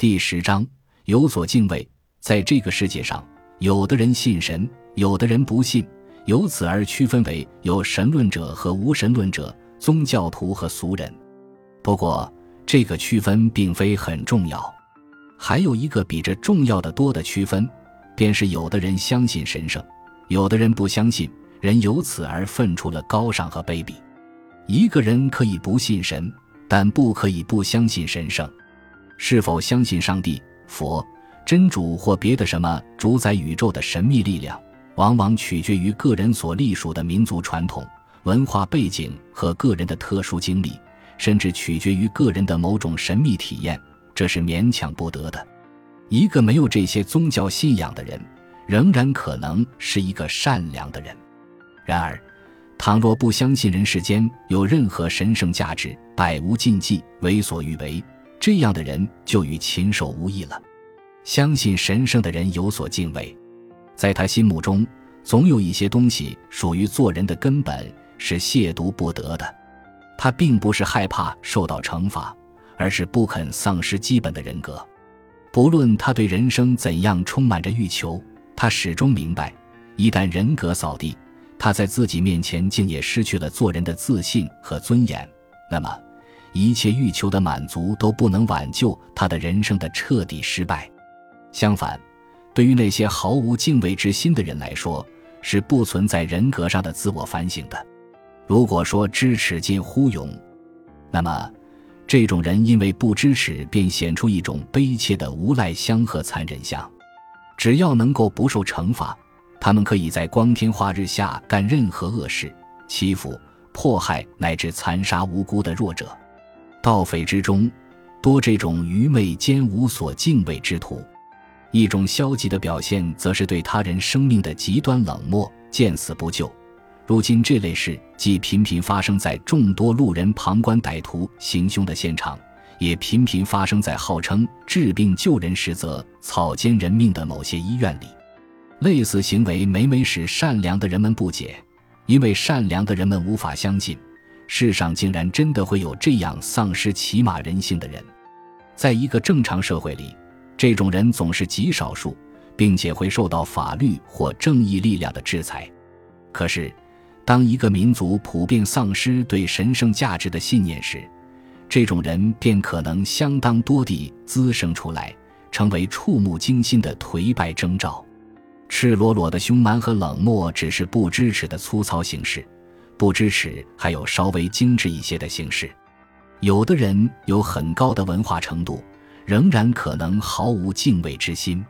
第十章有所敬畏。在这个世界上，有的人信神，有的人不信，由此而区分为有神论者和无神论者，宗教徒和俗人。不过，这个区分并非很重要。还有一个比这重要的多的区分，便是有的人相信神圣，有的人不相信。人由此而分出了高尚和卑鄙。一个人可以不信神，但不可以不相信神圣。是否相信上帝、佛、真主或别的什么主宰宇宙的神秘力量，往往取决于个人所隶属的民族传统、文化背景和个人的特殊经历，甚至取决于个人的某种神秘体验。这是勉强不得的。一个没有这些宗教信仰的人，仍然可能是一个善良的人。然而，倘若不相信人世间有任何神圣价值，百无禁忌，为所欲为。这样的人就与禽兽无异了。相信神圣的人有所敬畏，在他心目中，总有一些东西属于做人的根本，是亵渎不得的。他并不是害怕受到惩罚，而是不肯丧失基本的人格。不论他对人生怎样充满着欲求，他始终明白，一旦人格扫地，他在自己面前竟也失去了做人的自信和尊严。那么。一切欲求的满足都不能挽救他的人生的彻底失败。相反，对于那些毫无敬畏之心的人来说，是不存在人格上的自我反省的。如果说知耻近乎勇，那么这种人因为不知耻，便显出一种悲切的无赖相和残忍相。只要能够不受惩罚，他们可以在光天化日下干任何恶事，欺负、迫害乃至残杀无辜的弱者。盗匪之中，多这种愚昧兼无所敬畏之徒；一种消极的表现，则是对他人生命的极端冷漠，见死不救。如今这类事既频频发生在众多路人旁观歹徒行凶的现场，也频频发生在号称治病救人实则草菅人命的某些医院里。类似行为每每使善良的人们不解，因为善良的人们无法相信。世上竟然真的会有这样丧失起码人性的人，在一个正常社会里，这种人总是极少数，并且会受到法律或正义力量的制裁。可是，当一个民族普遍丧失对神圣价值的信念时，这种人便可能相当多地滋生出来，成为触目惊心的颓败征兆。赤裸裸的凶蛮和冷漠只是不支持的粗糙形式。不支持还有稍微精致一些的形式。有的人有很高的文化程度，仍然可能毫无敬畏之心。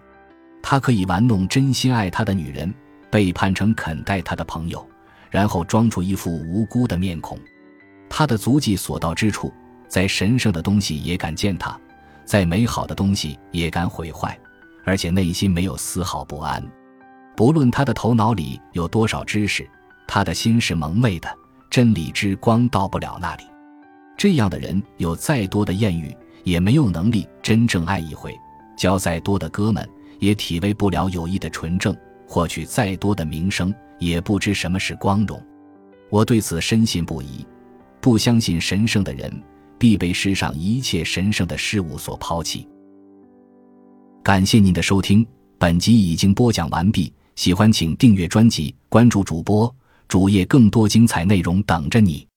他可以玩弄真心爱他的女人，背叛成肯待他的朋友，然后装出一副无辜的面孔。他的足迹所到之处，在神圣的东西也敢践踏，在美好的东西也敢毁坏，而且内心没有丝毫不安。不论他的头脑里有多少知识。他的心是蒙昧的，真理之光到不了那里。这样的人有再多的艳遇，也没有能力真正爱一回；交再多的哥们，也体味不了友谊的纯正；获取再多的名声，也不知什么是光荣。我对此深信不疑。不相信神圣的人，必被世上一切神圣的事物所抛弃。感谢您的收听，本集已经播讲完毕。喜欢请订阅专辑，关注主播。主页更多精彩内容等着你。